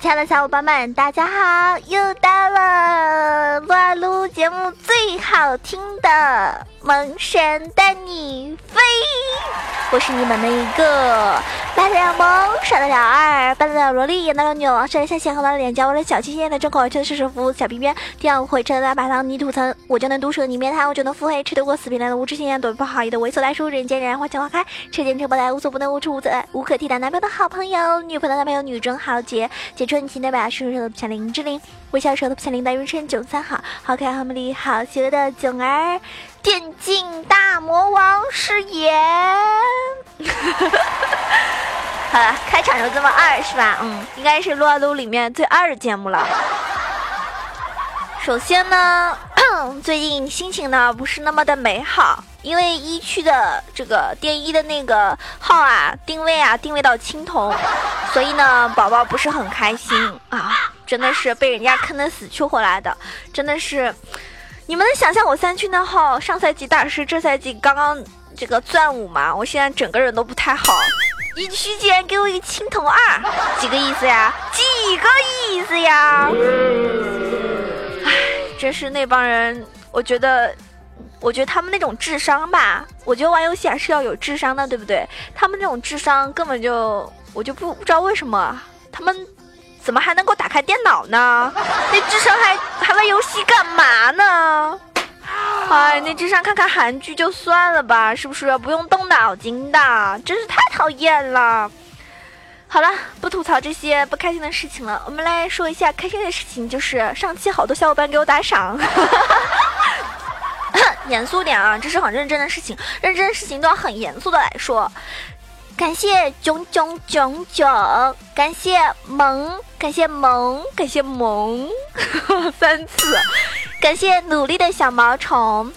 亲爱的小伙伴们，大家好！又到了撸啊撸节目最好听的萌神带你飞，我是你们的一个来得了萌，帅得了二，扮得了萝莉，演得了妞，帅得像鲜红的脸颊，我的小清新的重口味，真的是舒服，小皮鞭，天会车的把糖泥土层，我就能毒舌你面瘫，我就能腹黑，吃得过死皮赖的无知青年，躲不好意的猥琐大叔，人见人爱花见花开，车见车爆胎，无所不能，无处无责，无可替代男朋友的好朋友，女朋友的男朋友，女中豪杰。杰春情代表顺手的不像林志玲，微笑舌头不像林黛玉，称囧三好，好可爱好美丽好邪恶的囧儿，电竞大魔王誓言。好了，开场就这么二是吧？嗯，应该是撸啊撸里面最二的节目了。首先呢，最近心情呢不是那么的美好。因为一区的这个电一的那个号啊，定位啊定位到青铜，所以呢，宝宝不是很开心啊，真的是被人家坑的死去活来的，真的是，你们能想象我三区那号上赛季大师，这赛季刚刚这个钻五吗？我现在整个人都不太好，一区竟然给我一个青铜二，几个意思呀？几个意思呀？唉，真是那帮人，我觉得。我觉得他们那种智商吧，我觉得玩游戏还是要有智商的，对不对？他们那种智商根本就，我就不不知道为什么他们怎么还能够打开电脑呢？那智商还还玩游戏干嘛呢？哎，那智商看看韩剧就算了吧，是不是不用动脑筋的？真是太讨厌了。好了，不吐槽这些不开心的事情了，我们来说一下开心的事情，就是上期好多小伙伴给我打赏。严肃点啊，这是很认真的事情，认真的事情都要很严肃的来说。感谢囧囧囧囧，感谢萌，感谢萌，感谢萌，三次，感谢努力的小毛虫，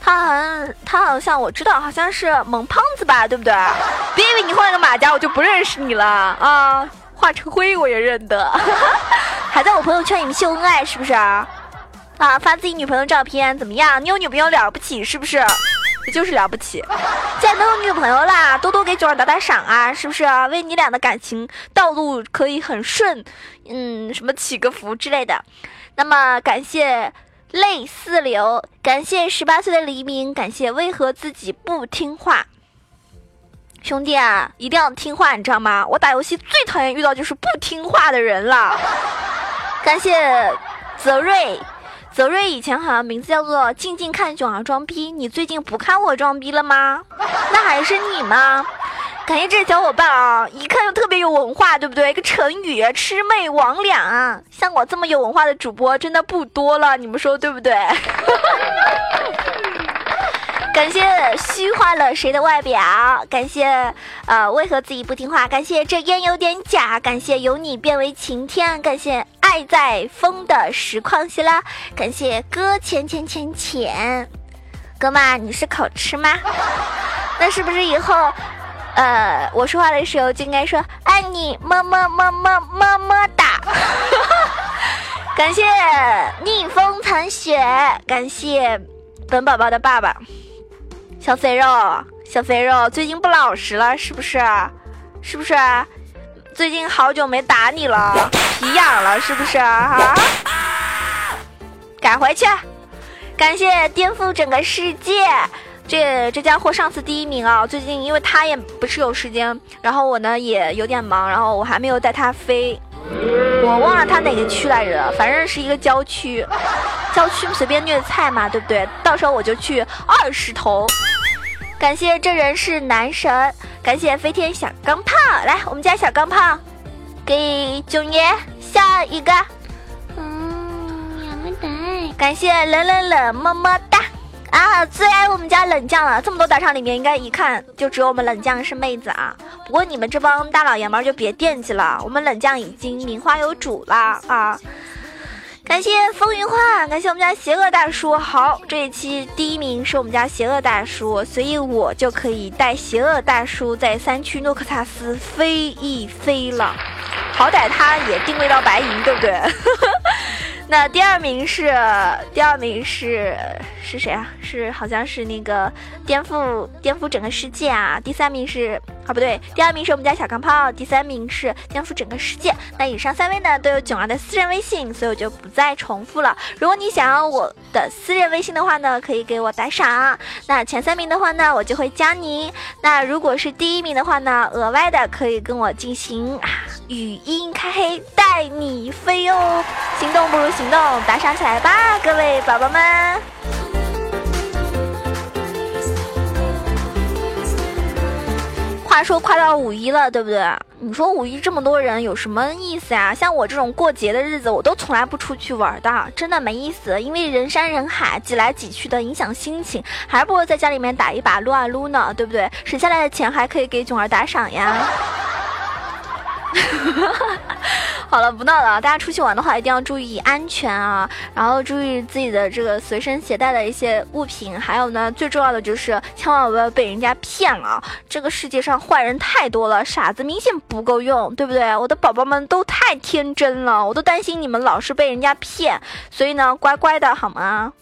他好像他好像我知道，好像是萌胖子吧，对不对？别以为你换了个马甲我就不认识你了啊，化成灰我也认得，还在我朋友圈里面秀恩爱是不是？啊，发自己女朋友照片怎么样？你有女朋友了不起是不是？就是了不起。既然都有女朋友啦，多多给九儿打打赏啊，是不是？为你俩的感情道路可以很顺，嗯，什么祈个福之类的。那么感谢泪似流，感谢十八岁的黎明，感谢为何自己不听话。兄弟啊，一定要听话，你知道吗？我打游戏最讨厌遇到就是不听话的人了。感谢泽瑞。泽瑞以前好像名字叫做静静看囧儿装逼，你最近不看我装逼了吗？那还是你吗？感谢这小伙伴啊，一看就特别有文化，对不对？一个成语“魑魅魍魉”，像我这么有文化的主播真的不多了，你们说对不对？感谢虚化了谁的外表？感谢呃，为何自己不听话？感谢这烟有点假？感谢由你变为晴天？感谢。爱在风的实况下啦！感谢哥浅浅浅浅，哥们，你是口吃吗？那是不是以后，呃，我说话的时候就应该说爱你么么么么么么哒？感谢逆风残雪，感谢本宝宝的爸爸，小肥肉，小肥肉，最近不老实了，是不是？是不是？最近好久没打你了，皮痒了是不是啊？改回去。感谢颠覆整个世界，这这家伙上次第一名啊！最近因为他也不是有时间，然后我呢也有点忙，然后我还没有带他飞。我忘了他哪个区来着，反正是一个郊区，郊区随便虐菜嘛，对不对？到时候我就去二十头。感谢这人是男神。感谢飞天小钢炮，来，我们家小钢炮，给囧爷下一个，嗯，两个蛋。感谢冷冷冷么么哒啊，最爱我们家冷酱了。这么多打赏里面，应该一看就只有我们冷酱是妹子啊。不过你们这帮大老爷们就别惦记了，我们冷酱已经名花有主了啊。感谢风云画，感谢我们家邪恶大叔。好，这一期第一名是我们家邪恶大叔，所以我就可以带邪恶大叔在三区诺克萨斯飞一飞了。好歹他也定位到白银，对不对？那第二名是第二名是是谁啊？是好像是那个颠覆颠覆整个世界啊。第三名是啊，不对，第二名是我们家小钢炮，第三名是颠覆整个世界。那以上三位呢都有囧儿的私人微信，所以我就不再重复了。如果你想要我的私人微信的话呢，可以给我打赏。那前三名的话呢，我就会加你。那如果是第一名的话呢，额外的可以跟我进行啊语音开黑带你飞哦。心动不如行动，打赏起来吧，各位宝宝们。话说快到五一了，对不对？你说五一这么多人有什么意思呀？像我这种过节的日子，我都从来不出去玩的，真的没意思。因为人山人海，挤来挤去的，影响心情，还不如在家里面打一把撸啊撸呢，对不对？省下来的钱还可以给囧儿打赏呀。好了，不闹了。大家出去玩的话，一定要注意安全啊，然后注意自己的这个随身携带的一些物品。还有呢，最重要的就是千万不要被人家骗了。这个世界上坏人太多了，傻子明显不够用，对不对？我的宝宝们都太天真了，我都担心你们老是被人家骗。所以呢，乖乖的好吗？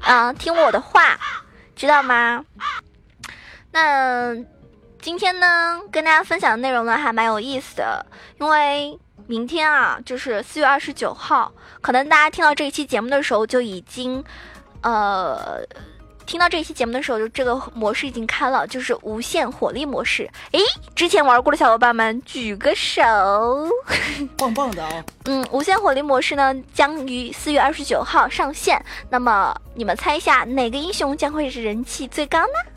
啊，听我的话，知道吗？那。今天呢，跟大家分享的内容呢还蛮有意思的，因为明天啊就是四月二十九号，可能大家听到这一期节目的时候就已经，呃，听到这一期节目的时候就这个模式已经开了，就是无限火力模式。诶，之前玩过的小伙伴们举个手，棒棒的啊！嗯，无限火力模式呢将于四月二十九号上线，那么你们猜一下哪个英雄将会是人气最高呢？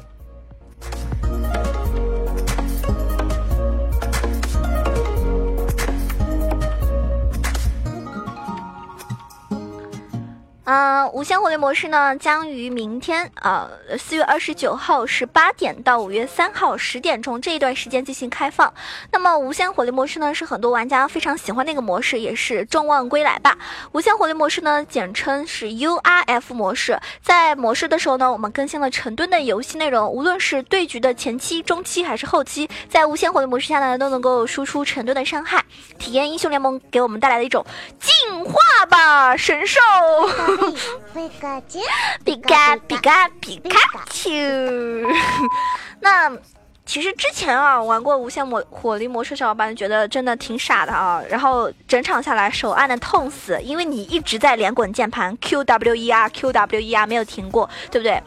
嗯，无限火力模式呢，将于明天啊，四月二十九号十八点到五月三号十点钟这一段时间进行开放。那么，无限火力模式呢，是很多玩家非常喜欢的一个模式，也是众望归来吧。无限火力模式呢，简称是 URF 模式。在模式的时候呢，我们更新了成吨的游戏内容，无论是对局的前期、中期还是后期，在无限火力模式下呢，都能够输出成吨的伤害，体验英雄联盟给我们带来的一种进化吧，神兽。皮卡丘，皮卡皮卡皮卡丘。那其实之前啊玩过无限魔火力模式，小伙伴觉得真的挺傻的啊。然后整场下来手按的痛死，因为你一直在连滚键盘，Q W E R Q W E R 没有停过，对不对？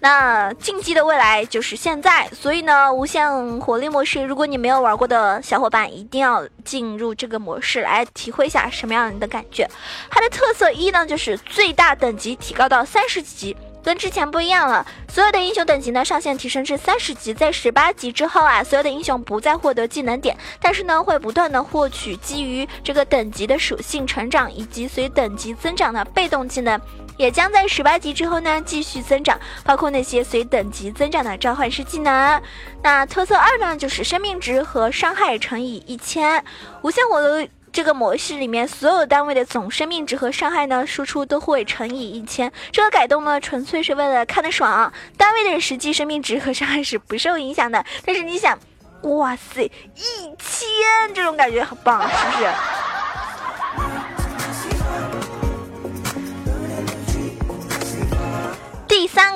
那竞技的未来就是现在，所以呢，无限火力模式，如果你没有玩过的小伙伴，一定要进入这个模式来体会一下什么样的感觉。它的特色一呢，就是最大等级提高到三十级，跟之前不一样了。所有的英雄等级呢上限提升至三十级，在十八级之后啊，所有的英雄不再获得技能点，但是呢，会不断的获取基于这个等级的属性成长以及随等级增长的被动技能。也将在十八级之后呢继续增长，包括那些随等级增长的召唤师技能。那特色二呢，就是生命值和伤害乘以一千。无限火的这个模式里面，所有单位的总生命值和伤害呢，输出都会乘以一千。这个改动呢，纯粹是为了看得爽，单位的实际生命值和伤害是不受影响的。但是你想，哇塞，一千这种感觉很棒，是不是？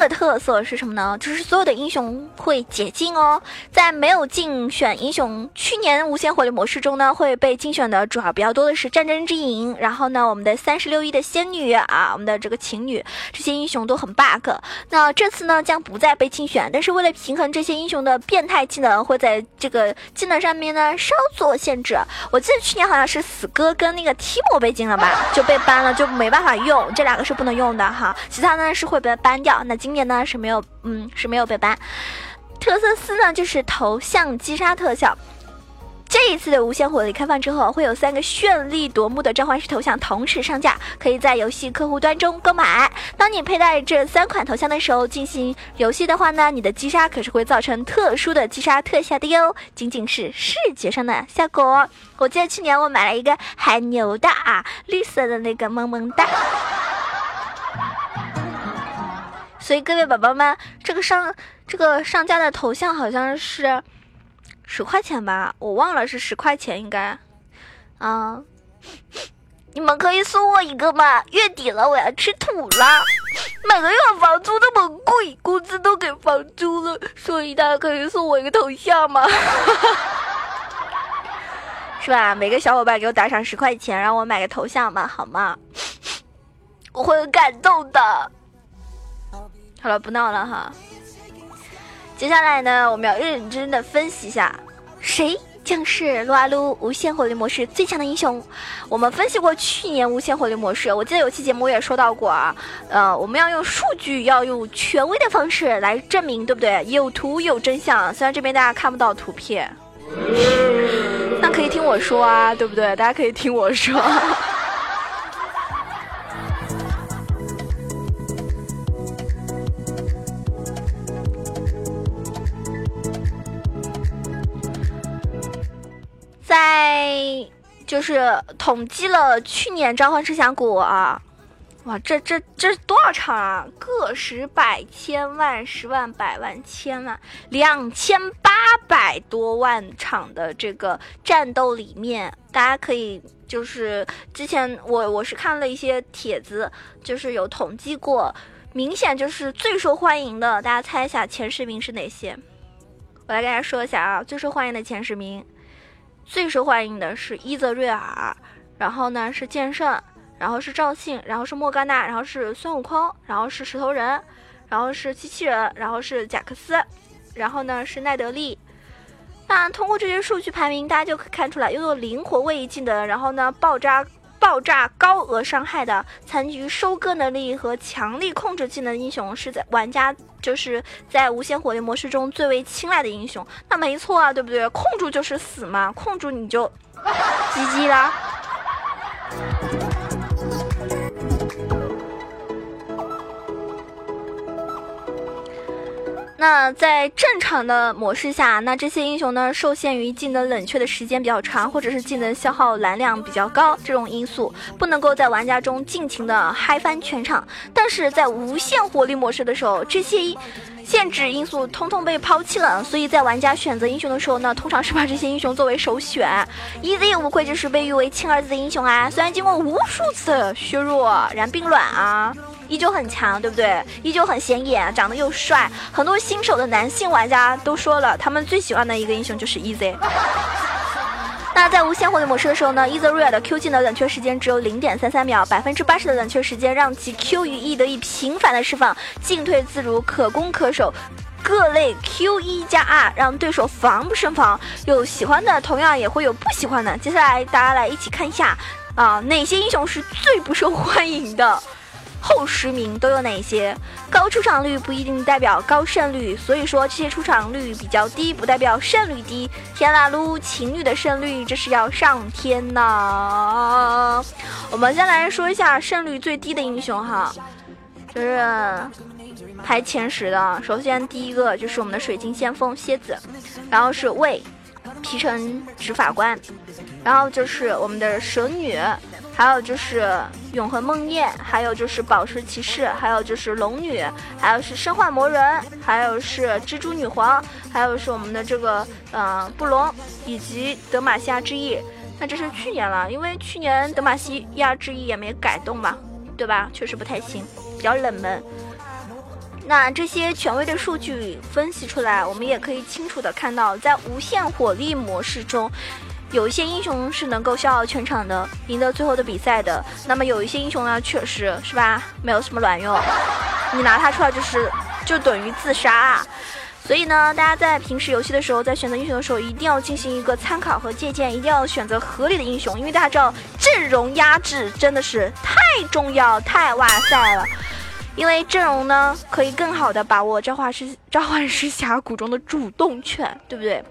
的特色是什么呢？就是所有的英雄会解禁哦。在没有竞选英雄，去年无限火力模式中呢，会被竞选的主要比较多的是战争之影。然后呢，我们的三十六亿的仙女啊，我们的这个情侣，这些英雄都很 bug。那这次呢，将不再被竞选。但是为了平衡这些英雄的变态技能，会在这个技能上面呢稍作限制。我记得去年好像是死哥跟那个提莫被禁了吧，就被 ban 了，就没办法用。这两个是不能用的哈，其他呢是会被 ban 掉。那今年呢是没有，嗯是没有被搬。特色四呢就是头像击杀特效。这一次的无限火力开放之后，会有三个绚丽夺目的召唤师头像同时上架，可以在游戏客户端中购买。当你佩戴这三款头像的时候进行游戏的话呢，你的击杀可是会造成特殊的击杀特效的哟，仅仅是视觉上的效果。我记得去年我买了一个海牛的啊，绿色的那个萌萌哒。所以各位宝宝们，这个上这个上架的头像好像是十块钱吧，我忘了是十块钱应该，啊，你们可以送我一个吗？月底了，我要吃土了，每个月房租那么贵，工资都给房租了，所以大家可以送我一个头像吗？是吧？每个小伙伴给我打赏十块钱，让我买个头像吧，好吗？我会很感动的。好了，不闹了哈。接下来呢，我们要认真的分析一下，谁将是撸啊撸无限火力模式最强的英雄？我们分析过去年无限火力模式，我记得有期节目我也说到过啊。呃，我们要用数据，要用权威的方式来证明，对不对？有图有真相。虽然这边大家看不到图片，那可以听我说啊，对不对？大家可以听我说。就是统计了去年召唤设想股啊，哇，这这这多少场啊？个十百千万十万百万千万两千八百多万场的这个战斗里面，大家可以就是之前我我是看了一些帖子，就是有统计过，明显就是最受欢迎的，大家猜一下前十名是哪些？我来跟大家说一下啊，最受欢迎的前十名。最受欢迎的是伊泽瑞尔，然后呢是剑圣，然后是赵信，然后是莫甘娜，然后是孙悟空，然后是石头人，然后是机器人，然后是贾克斯，然后呢是奈德利。那通过这些数据排名，大家就可以看出来，拥有灵活位移技能，然后呢爆炸爆炸高额伤害的残局收割能力和强力控制技能英雄，是在玩家。就是在无限火力模式中最为青睐的英雄，那没错啊，对不对？控住就是死嘛，控住你就，GG 啦。那在正常的模式下，那这些英雄呢，受限于技能冷却的时间比较长，或者是技能消耗蓝量比较高这种因素，不能够在玩家中尽情的嗨翻全场。但是在无限火力模式的时候，这些限制因素通通被抛弃了，所以在玩家选择英雄的时候呢，通常是把这些英雄作为首选。EZ 无愧就是被誉为亲儿子的英雄啊，虽然经过无数次削弱燃并卵啊。依旧很强，对不对？依旧很显眼，长得又帅，很多新手的男性玩家都说了，他们最喜欢的一个英雄就是 EZ。那在无限火力模式的时候呢，EZ r a 的 Q 技能冷却时间只有零点三三秒，百分之八十的冷却时间让其 Q 与 E 得以频繁的释放，进退自如，可攻可守。各类 Q 一加 R 让对手防不胜防。有喜欢的，同样也会有不喜欢的。接下来大家来一起看一下啊，哪些英雄是最不受欢迎的？后十名都有哪些？高出场率不一定代表高胜率，所以说这些出场率比较低，不代表胜率低。天啦噜，情侣的胜率这是要上天呐！我们先来说一下胜率最低的英雄哈，就是排前十的。首先第一个就是我们的水晶先锋蝎子，然后是魏皮城执法官，然后就是我们的蛇女。还有就是永恒梦魇，还有就是宝石骑士，还有就是龙女，还有是生化魔人，还有是蜘蛛女皇，还有是我们的这个嗯布隆，以及德玛西亚之翼。那这是去年了，因为去年德玛西亚之翼也没改动嘛，对吧？确实不太行，比较冷门。那这些权威的数据分析出来，我们也可以清楚的看到，在无限火力模式中。有一些英雄是能够笑傲全场的，赢得最后的比赛的。那么有一些英雄呢，确实是吧，没有什么卵用，你拿它出来就是就等于自杀。啊。所以呢，大家在平时游戏的时候，在选择英雄的时候，一定要进行一个参考和借鉴，一定要选择合理的英雄，因为大家知道阵容压制真的是太重要、太哇塞了。因为阵容呢，可以更好的把握召唤师召唤师峡谷中的主动权，对不对？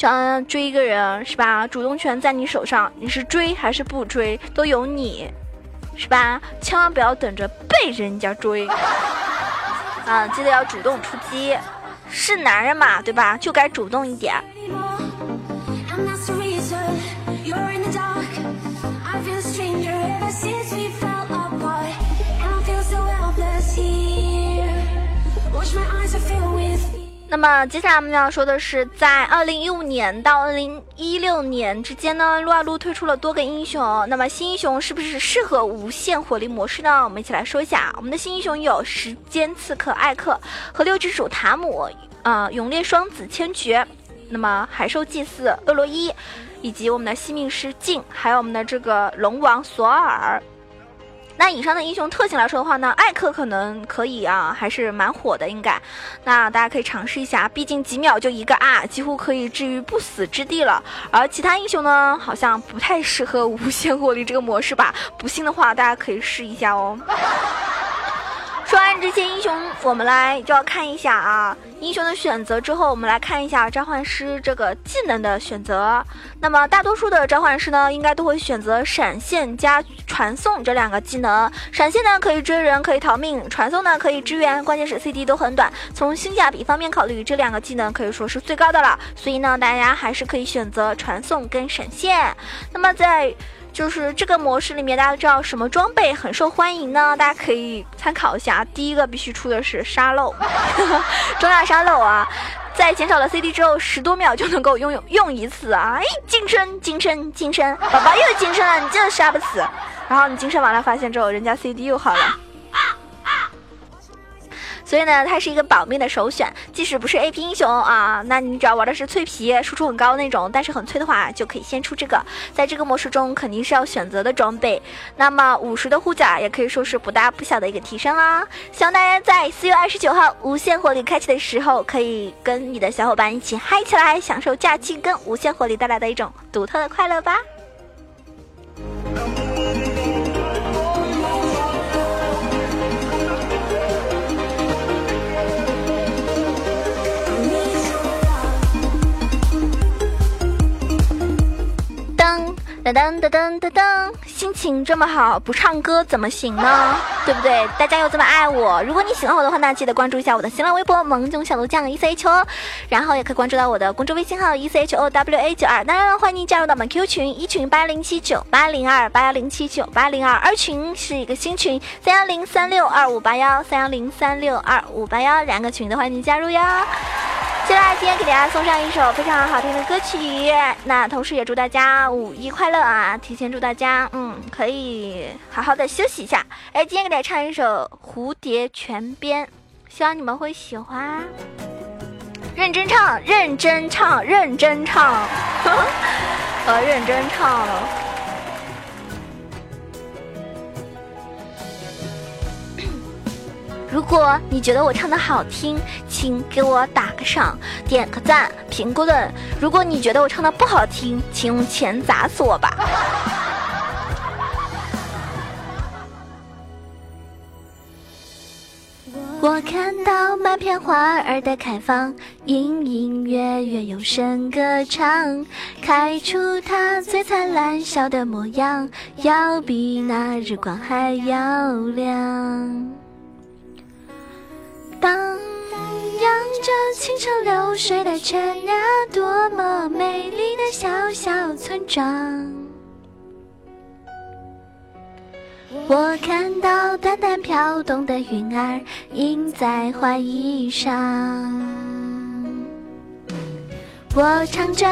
想追一个人是吧？主动权在你手上，你是追还是不追都由你，是吧？千万不要等着被人家追，啊，记得要主动出击，是男人嘛，对吧？就该主动一点。那么接下来我们要说的是，在二零一五年到二零一六年之间呢，撸啊撸推出了多个英雄。那么新英雄是不是适合无限火力模式呢？我们一起来说一下。我们的新英雄有时间刺客艾克和六之主塔姆，呃，永烈双子千珏，那么海兽祭祀厄洛伊，以及我们的惜命师镜，还有我们的这个龙王索尔。那以上的英雄特性来说的话呢，艾克可能可以啊，还是蛮火的，应该。那大家可以尝试一下，毕竟几秒就一个啊，几乎可以置于不死之地了。而其他英雄呢，好像不太适合无限火力这个模式吧？不信的话，大家可以试一下哦。说完这些英雄，我们来就要看一下啊，英雄的选择之后，我们来看一下召唤师这个技能的选择。那么大多数的召唤师呢，应该都会选择闪现加传送这两个技能。闪现呢可以追人，可以逃命；传送呢可以支援，关键是 CD 都很短。从性价比方面考虑，这两个技能可以说是最高的了。所以呢，大家还是可以选择传送跟闪现。那么在就是这个模式里面，大家知道什么装备很受欢迎呢？大家可以参考一下。第一个必须出的是沙漏，中亚沙漏啊，在减少了 CD 之后，十多秒就能够用用一次啊！哎，晋升，晋升，晋升，宝宝又晋升了，你就是杀不死。然后你晋升完了，发现之后，人家 CD 又好了。所以呢，它是一个保命的首选。即使不是 AP 英雄啊，那你只要玩的是脆皮，输出很高那种，但是很脆的话，就可以先出这个。在这个模式中，肯定是要选择的装备。那么五十的护甲也可以说是不大不小的一个提升啦。希望大家在四月二十九号无限火力开启的时候，可以跟你的小伙伴一起嗨起来，享受假期跟无限火力带来的一种独特的快乐吧。噔噔噔噔噔，心情这么好，不唱歌怎么行呢？对不对？大家又这么爱我，如果你喜欢我的话，那记得关注一下我的新浪微博萌囧小鹿酱 E C H O，然后也可以关注到我的公众微信号 E C H O W A 九二。当然，欢迎加入到我们 Q 群一群八零七九八零二八幺零七九八零二，二群是一个新群三幺零三六二五八幺三幺零三六二五八幺，两个群都欢迎加入哟。接下来今天给大家送上一首非常好听的歌曲，那同时也祝大家五一快乐啊！提前祝大家，嗯，可以好好的休息一下。哎，今天给大家唱一首《蝴蝶泉边》，希望你们会喜欢。认真唱，认真唱，认真唱，呃认真唱。如果你觉得我唱的好听，请给我打个赏，点个赞，评个论。如果你觉得我唱的不好听，请用钱砸死我吧。我看到满片花儿的开放，隐隐约约有声歌唱，开出它最灿烂笑的模样，要比那日光还要亮。荡漾着清澈流水的泉呀，多么美丽的小小村庄。我看到淡淡飘动的云儿，映在花衣上。我唱着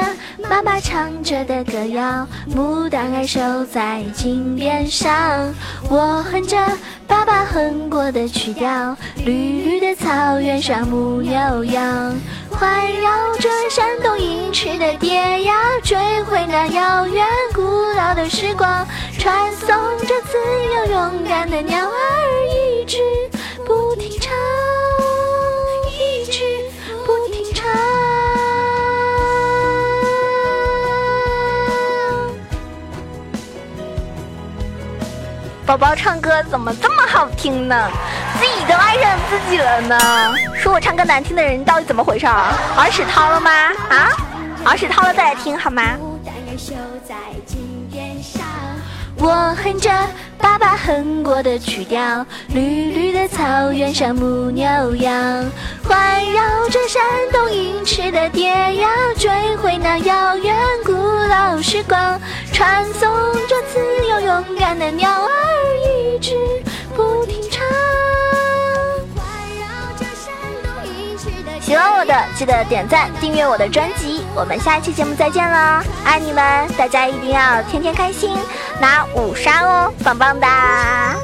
妈妈唱着的歌谣，牡丹儿守在金边上。我哼着爸爸哼过的曲调，绿绿的草原上牧牛羊，环绕着山东银池的蝶呀，追回那遥远古老的时光，传颂着自由勇敢的鸟儿，宝宝唱歌怎么这么好听呢？自己都爱上自己了呢。说我唱歌难听的人到底怎么回事儿？耳屎掏了吗？啊，耳屎掏了再来听好吗？我哼着爸爸哼过的曲调，绿绿的草原上牧牛羊，环绕着山东银翅的蝶呀，追回那遥远古老时光，传送着自由勇敢的鸟儿，一直不停唱。喜欢我的的记得点赞订阅我的专辑，我们下一期节目再见了，爱你们，大家一定要天天开心，拿五杀哦，棒棒哒！